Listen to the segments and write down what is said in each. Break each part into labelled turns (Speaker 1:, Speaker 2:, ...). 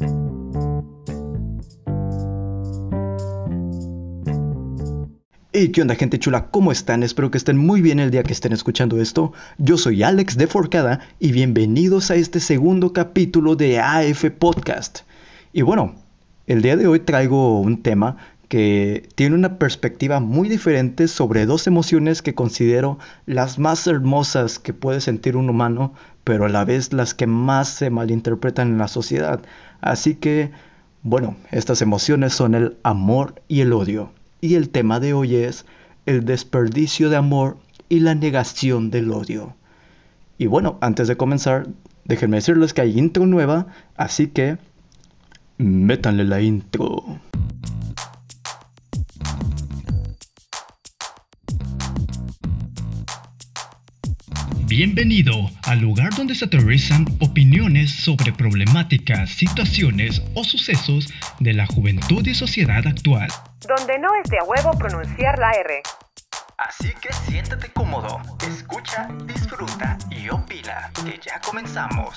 Speaker 1: Hey, ¿qué onda gente chula? ¿Cómo están? Espero que estén muy bien el día que estén escuchando esto. Yo soy Alex de Forcada y bienvenidos a este segundo capítulo de AF Podcast. Y bueno, el día de hoy traigo un tema que tiene una perspectiva muy diferente sobre dos emociones que considero las más hermosas que puede sentir un humano, pero a la vez las que más se malinterpretan en la sociedad. Así que, bueno, estas emociones son el amor y el odio y el tema de hoy es el desperdicio de amor y la negación del odio. Y bueno, antes de comenzar, déjenme decirles que hay intro nueva, así que métanle la intro.
Speaker 2: Bienvenido al lugar donde se aterrizan opiniones sobre problemáticas, situaciones o sucesos de la juventud y sociedad actual
Speaker 3: donde no es de a huevo pronunciar la R.
Speaker 1: Así que siéntate cómodo, escucha, disfruta y opina, que ya comenzamos.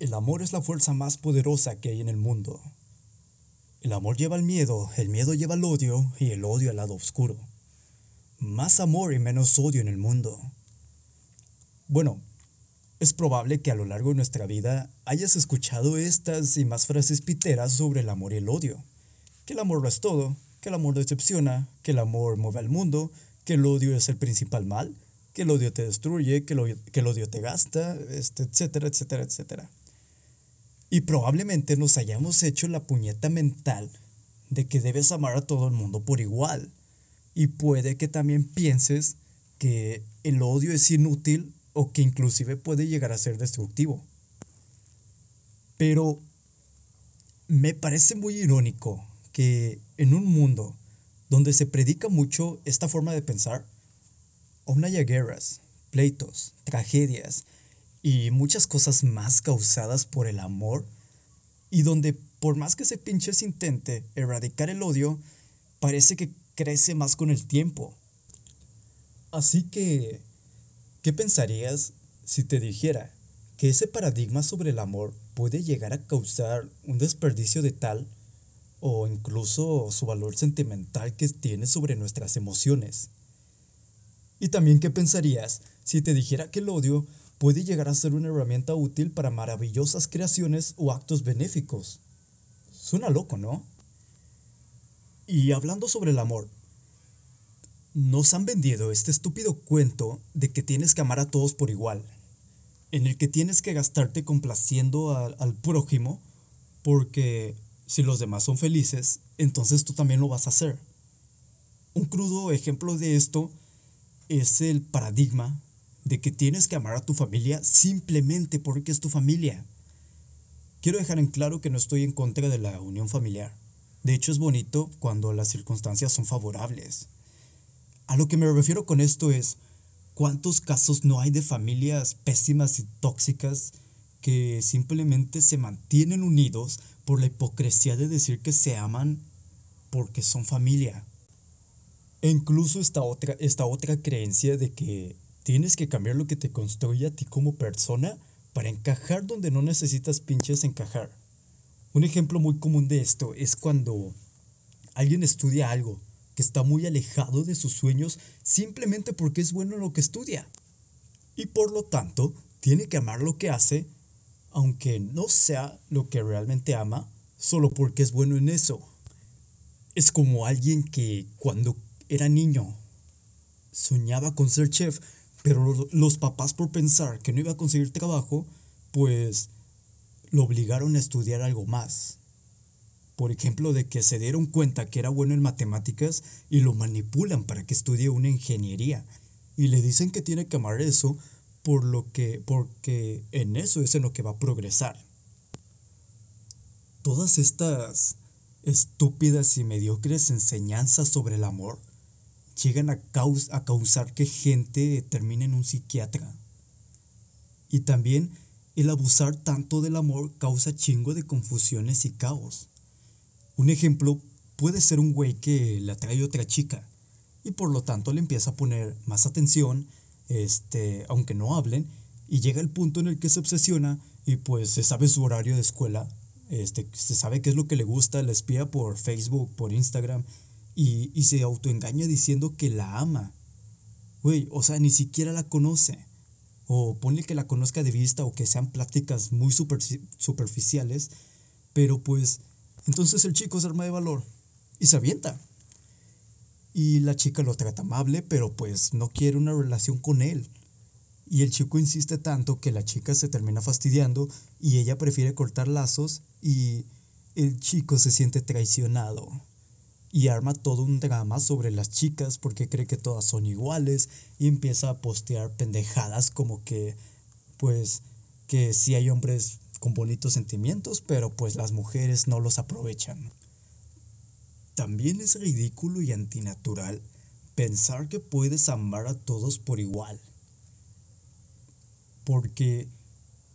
Speaker 4: El amor es la fuerza más poderosa que hay en el mundo. El amor lleva al miedo, el miedo lleva al odio y el odio al lado oscuro. Más amor y menos odio en el mundo. Bueno, es probable que a lo largo de nuestra vida hayas escuchado estas y más frases piteras sobre el amor y el odio. Que el amor lo es todo, que el amor decepciona, que el amor mueve al mundo, que el odio es el principal mal, que el odio te destruye, que el odio, que el odio te gasta, este, etcétera, etcétera, etcétera. Y probablemente nos hayamos hecho la puñeta mental de que debes amar a todo el mundo por igual. Y puede que también pienses que el odio es inútil o que inclusive puede llegar a ser destructivo. Pero me parece muy irónico que en un mundo donde se predica mucho esta forma de pensar, aún haya guerras, pleitos, tragedias y muchas cosas más causadas por el amor, y donde por más que se pinches intente erradicar el odio, parece que crece más con el tiempo. Así que ¿Qué pensarías si te dijera que ese paradigma sobre el amor puede llegar a causar un desperdicio de tal o incluso su valor sentimental que tiene sobre nuestras emociones? Y también qué pensarías si te dijera que el odio puede llegar a ser una herramienta útil para maravillosas creaciones o actos benéficos. Suena loco, ¿no? Y hablando sobre el amor, nos han vendido este estúpido cuento de que tienes que amar a todos por igual, en el que tienes que gastarte complaciendo al, prójimo, porque si los demás son felices, entonces tú también lo vas a hacer. Un crudo ejemplo de esto es el paradigma de que tienes que amar a tu familia simplemente porque es tu familia. Quiero dejar en claro que no estoy en contra de la unión familiar. De hecho es bonito cuando las circunstancias son favorables. A lo que me refiero con esto es, ¿cuántos casos no hay de familias pésimas y tóxicas que simplemente se mantienen unidos por la hipocresía de decir que se aman porque son familia? E incluso esta otra, esta otra creencia de que tienes que cambiar lo que te construye a ti como persona para encajar donde no necesitas pinches encajar. Un ejemplo muy común de esto es cuando alguien estudia algo que está muy alejado de sus sueños simplemente porque es bueno en lo que estudia. Y por lo tanto, tiene que amar lo que hace, aunque no sea lo que realmente ama, solo porque es bueno en eso. Es como alguien que cuando era niño soñaba con ser chef, pero los papás por pensar que no iba a conseguir trabajo, pues lo obligaron a estudiar algo más por ejemplo, de que se dieron cuenta que era bueno en matemáticas y lo manipulan para que estudie una ingeniería. Y le dicen que tiene que amar eso por lo que, porque en eso es en lo que va a progresar. Todas estas estúpidas y mediocres enseñanzas sobre el amor llegan a, a causar que gente termine en un psiquiatra. Y también el abusar tanto del amor causa chingo de confusiones y caos. Un ejemplo puede ser un güey que le atrae otra chica y por lo tanto le empieza a poner más atención, este, aunque no hablen, y llega el punto en el que se obsesiona y pues se sabe su horario de escuela, este, se sabe qué es lo que le gusta, la espía por Facebook, por Instagram y, y se autoengaña diciendo que la ama. Güey, o sea, ni siquiera la conoce. O ponle que la conozca de vista o que sean pláticas muy superficiales, pero pues entonces el chico se arma de valor y se avienta. Y la chica lo trata amable, pero pues no quiere una relación con él. Y el chico insiste tanto que la chica se termina fastidiando y ella prefiere cortar lazos y el chico se siente traicionado. Y arma todo un drama sobre las chicas porque cree que todas son iguales y empieza a postear pendejadas como que, pues, que sí hay hombres con bonitos sentimientos, pero pues las mujeres no los aprovechan. También es ridículo y antinatural pensar que puedes amar a todos por igual. Porque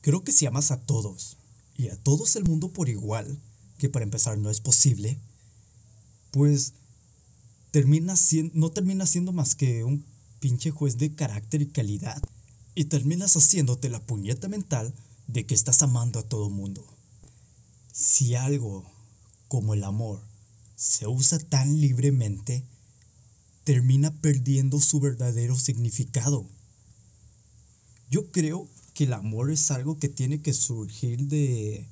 Speaker 4: creo que si amas a todos y a todos el mundo por igual, que para empezar no es posible, pues termina siendo, no termina siendo más que un pinche juez de carácter y calidad. Y terminas haciéndote la puñeta mental de que estás amando a todo mundo. Si algo como el amor se usa tan libremente, termina perdiendo su verdadero significado. Yo creo que el amor es algo que tiene que surgir de,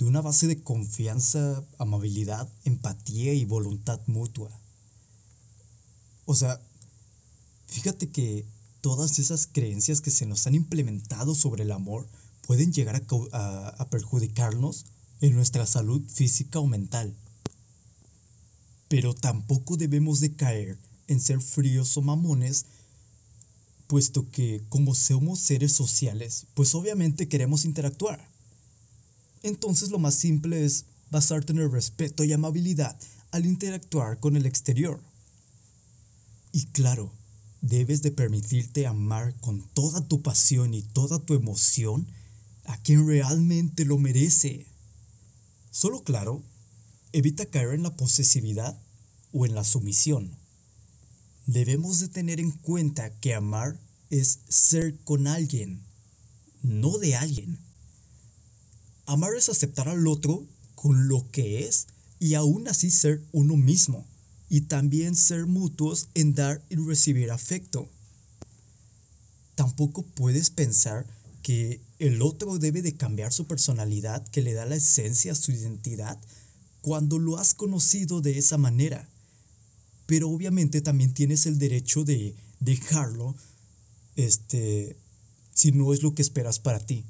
Speaker 4: de una base de confianza, amabilidad, empatía y voluntad mutua. O sea, fíjate que todas esas creencias que se nos han implementado sobre el amor pueden llegar a, a, perjudicarnos en nuestra salud física o mental. Pero tampoco debemos de caer en ser fríos o mamones puesto que como somos seres sociales, pues obviamente queremos interactuar. Entonces lo más simple es basarte en el respeto y amabilidad al interactuar con el exterior. Y claro, debes de permitirte amar con toda tu pasión y toda tu emoción a quien realmente lo merece. Solo claro, evita caer en la posesividad o en la sumisión debemos de tener en cuenta que amar es ser con alguien, no de alguien. Amar es aceptar al otro con lo que es y aún así ser uno mismo y también ser mutuos en dar y recibir afecto. Tampoco puedes pensar que el otro debe de cambiar su personalidad que le da la esencia a su identidad cuando lo has conocido de esa manera pero obviamente también tienes el derecho de dejarlo este si no es lo que esperas para ti.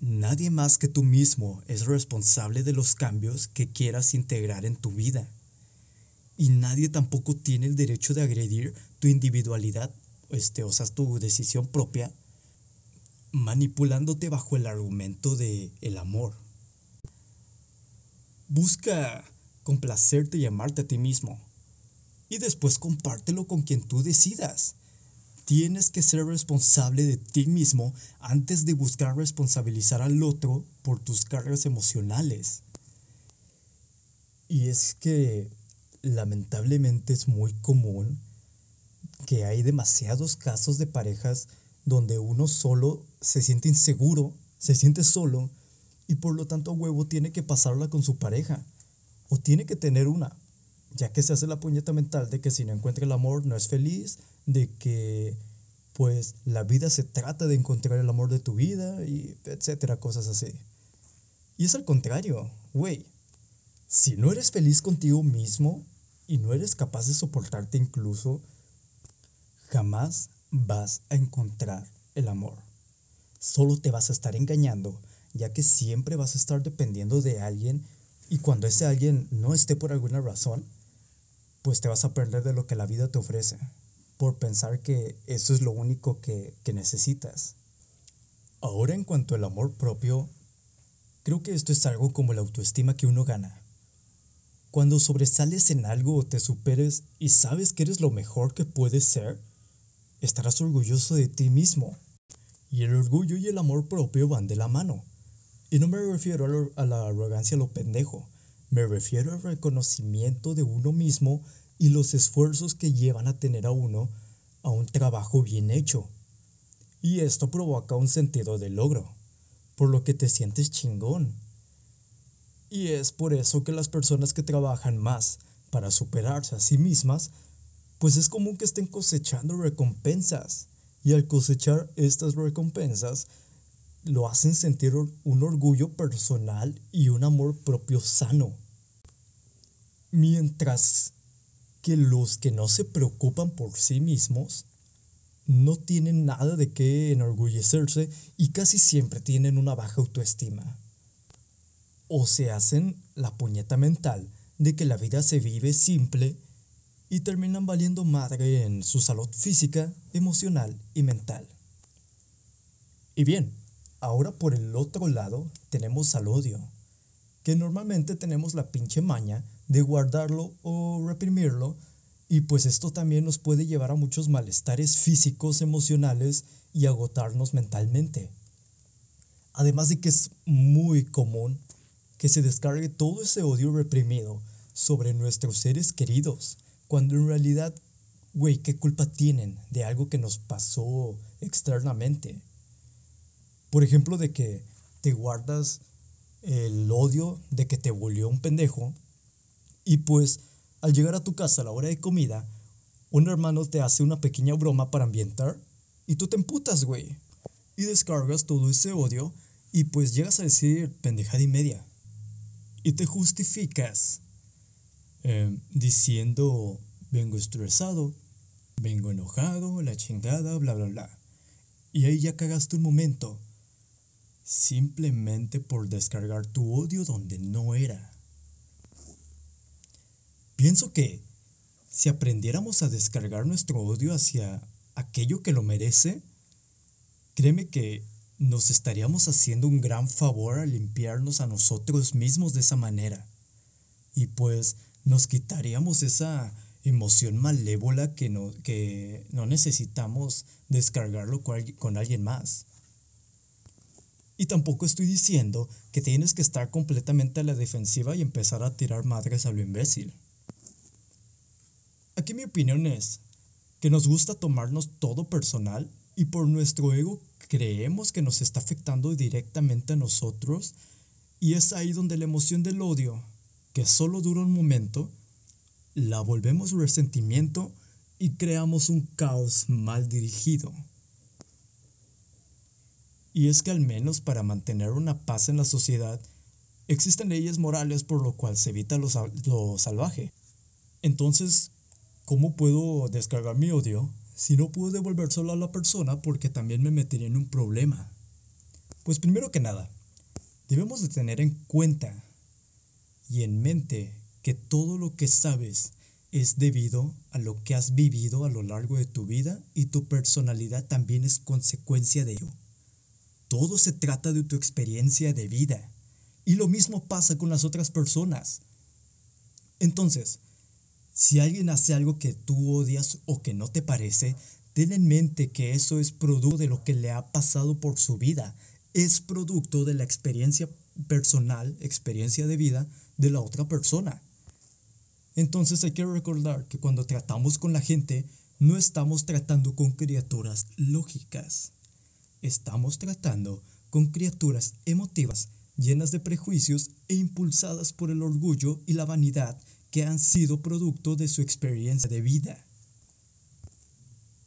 Speaker 4: Nadie más que tú mismo es responsable de los cambios que quieras integrar en tu vida. Y nadie tampoco tiene el derecho de agredir tu individualidad, este, o sea, tu decisión propia, manipulándote bajo el argumento de el amor. Busca complacerte y amarte a ti mismo. Y después compártelo con quien tú decidas. Tienes que ser responsable de ti mismo antes de buscar responsabilizar al otro por tus cargas emocionales. Y es que lamentablemente es muy común que hay demasiados casos de parejas donde uno solo se siente inseguro, se siente solo y por lo tanto huevo tiene que pasarla con su pareja o tiene que tener una, ya que se hace la puñeta mental de que si no encuentra el amor no es feliz, de que pues la vida se trata de encontrar el amor de tu vida y etcétera, cosas así. Y es al contrario, güey. Si no eres feliz contigo mismo y no eres capaz de soportarte incluso, jamás vas a encontrar el amor. Solo te vas a estar engañando, ya que siempre vas a estar dependiendo de alguien y cuando ese alguien no esté por alguna razón, pues te vas a perder de lo que la vida te ofrece, por pensar que eso es lo único que, que necesitas. Ahora en cuanto al amor propio, creo que esto es algo como la autoestima que uno gana. Cuando sobresales en algo o te superes y sabes que eres lo mejor que puedes ser, estarás orgulloso de ti mismo. Y el orgullo y el amor propio van de la mano. Y no me refiero a, la arrogancia lo pendejo, me refiero al reconocimiento de uno mismo y los esfuerzos que llevan a tener a uno a un trabajo bien hecho. Y esto provoca un sentido de logro, por lo que te sientes chingón. Y es por eso que las personas que trabajan más para superarse a sí mismas, pues es común que estén cosechando recompensas. Y al cosechar estas recompensas, lo hacen sentir un orgullo personal y un amor propio sano. Mientras que los que no se preocupan por sí mismos no tienen nada de qué enorgullecerse y casi siempre tienen una baja autoestima. O se hacen la puñeta mental de que la vida se vive simple y terminan valiendo madre en su salud física, emocional y mental. Y bien, ahora por el otro lado tenemos al odio, que normalmente tenemos la pinche maña de guardarlo o reprimirlo, y pues esto también nos puede llevar a muchos malestares físicos, emocionales y agotarnos mentalmente. Además de que es muy común que se descargue todo ese odio reprimido sobre nuestros seres queridos, cuando en realidad, güey, ¿qué culpa tienen de algo que nos pasó externamente? Por ejemplo, de que te guardas el odio de que te volvió un pendejo y pues al llegar a tu casa a la hora de comida, un hermano te hace una pequeña broma para ambientar y tú te emputas, güey. Y descargas todo ese odio y pues llegas a decir pendejada y media. Y te justificas eh, diciendo vengo estresado, vengo enojado, la chingada, bla, bla, bla. Y ahí ya cagaste un momento. Simplemente por descargar tu odio donde no era. Pienso que si aprendiéramos a descargar nuestro odio hacia aquello que lo merece, créeme que nos estaríamos haciendo un gran favor al limpiarnos a nosotros mismos de esa manera. Y pues nos quitaríamos esa emoción malévola que no, que no necesitamos descargarlo con alguien más. Y tampoco estoy diciendo que tienes que estar completamente a la defensiva y empezar a tirar madres a lo imbécil. Aquí mi opinión es que nos gusta tomarnos todo personal y por nuestro ego creemos que nos está afectando directamente a nosotros y es ahí donde la emoción del odio que solo dura un momento, la volvemos resentimiento y creamos un caos mal dirigido. Y es que al menos para mantener una paz en la sociedad, existen leyes morales por lo cual se evita lo, lo salvaje. Entonces, ¿cómo puedo descargar mi odio si no puedo devolvérselo a la persona porque también me metería en un problema? Pues primero que nada, debemos de tener en cuenta y en mente que todo lo que sabes es debido a lo que has vivido a lo largo de tu vida y tu personalidad también es consecuencia de ello. Todo se trata de tu experiencia de vida y lo mismo pasa con las otras personas. Entonces, si alguien hace algo que tú odias o que no te parece, ten en mente que eso es producto de lo que le ha pasado por su vida, es producto de la experiencia personal, experiencia de vida de la otra persona. Entonces hay que recordar que cuando tratamos con la gente, no estamos tratando con criaturas lógicas. Estamos tratando con criaturas emotivas, llenas de prejuicios e impulsadas por el orgullo y la vanidad que han sido producto de su experiencia de vida.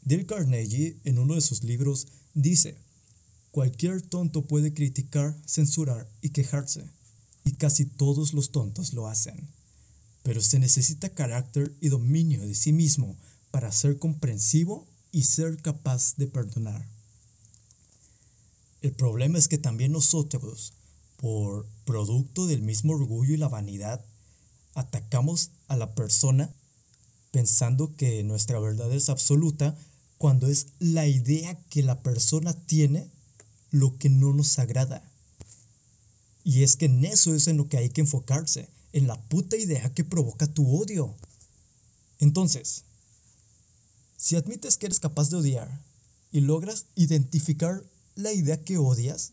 Speaker 4: Dale Carnegie, en uno de sus libros, dice, Cualquier tonto puede criticar, censurar y quejarse, y casi todos los tontos lo hacen. Pero se necesita carácter y dominio de sí mismo para ser comprensivo y ser capaz de perdonar. El problema es que también nosotros, por producto del mismo orgullo y la vanidad, atacamos a la persona pensando que nuestra verdad es absoluta cuando es la idea que la persona tiene lo que no nos agrada. Y es que en eso es en lo que hay que enfocarse, en la puta idea que provoca tu odio. Entonces, si admites que eres capaz de odiar y logras identificar la idea que odias,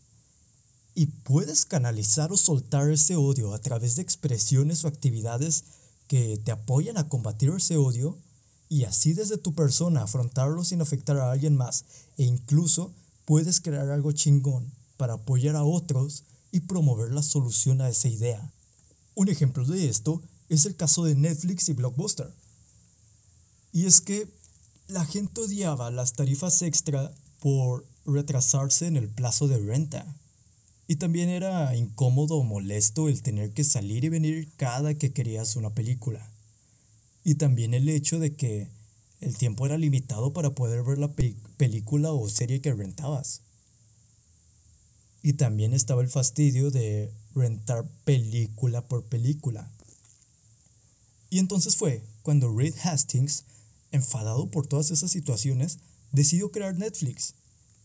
Speaker 4: y puedes canalizar o soltar ese odio a través de expresiones o actividades que te apoyan a combatir ese odio y así desde tu persona afrontarlo sin afectar a alguien más e incluso puedes crear algo chingón para apoyar a otros y promover la solución a esa idea. Un ejemplo de esto es el caso de Netflix y Blockbuster. Y es que la gente odiaba las tarifas extra por retrasarse en el plazo de renta. Y también era incómodo o molesto el tener que salir y venir cada que querías una película. Y también el hecho de que el tiempo era limitado para poder ver la película o serie que rentabas. Y también estaba el fastidio de rentar película por película. Y entonces fue cuando Reed Hastings, enfadado por todas esas situaciones, decidió crear Netflix,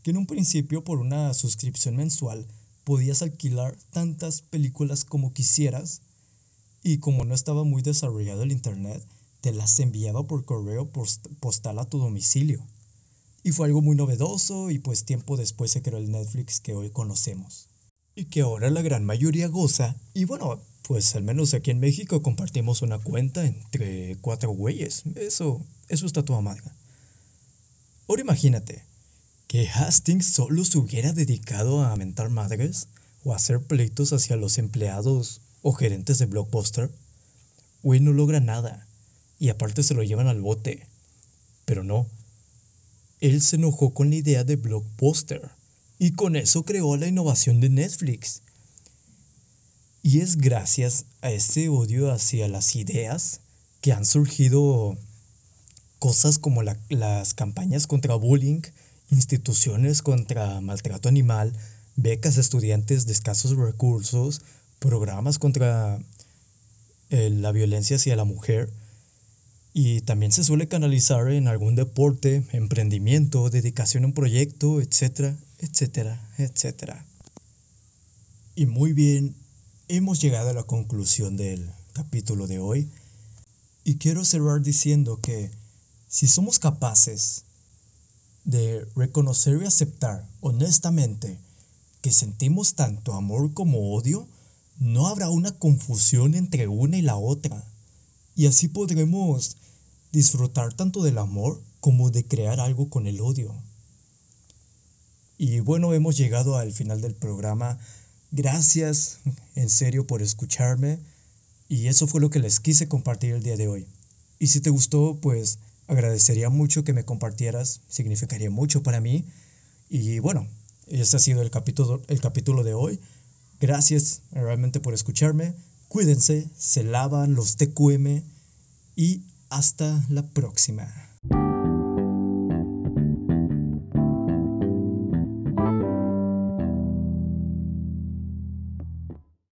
Speaker 4: que en un principio por una suscripción mensual podías alquilar tantas películas como quisieras y como no estaba muy desarrollado el Internet, te las enviaba por correo postal a tu domicilio. Y fue algo muy novedoso y pues tiempo después se creó el Netflix que hoy conocemos. Y que ahora la gran mayoría goza. Y bueno, pues al menos aquí en México compartimos una cuenta entre cuatro güeyes. Eso, eso está toda madre. Ahora imagínate que Hastings solo se hubiera dedicado a mentar madres o a hacer pleitos hacia los empleados o gerentes de Blockbuster. Güey no logra nada y aparte se lo llevan al bote. Pero no. Él se enojó con la idea de Blockbuster y con eso creó la innovación de Netflix. Y es gracias a ese odio hacia las ideas que han surgido cosas como las campañas contra bullying, instituciones contra maltrato animal, becas a estudiantes de escasos recursos, programas contra eh, la violencia hacia la mujer, y también se suele canalizar en algún deporte, emprendimiento, dedicación a un proyecto, etcétera, etcétera, etcétera. Y muy bien, hemos llegado a la conclusión del capítulo de hoy. Y quiero cerrar diciendo que si somos capaces de reconocer y aceptar honestamente que sentimos tanto amor como odio, no habrá una confusión entre una y la otra. Y así podremos disfrutar tanto del amor como de crear algo con el odio. Y bueno, hemos llegado al final del programa. Gracias en serio por escucharme. Y eso fue lo que les quise compartir el día de hoy. Y si te gustó, pues agradecería mucho que me compartieras. Significaría mucho para mí. Y bueno, este ha sido el capítulo, el capítulo de hoy. Gracias realmente por escucharme. Cuídense, se lavan los TQM y hasta la próxima.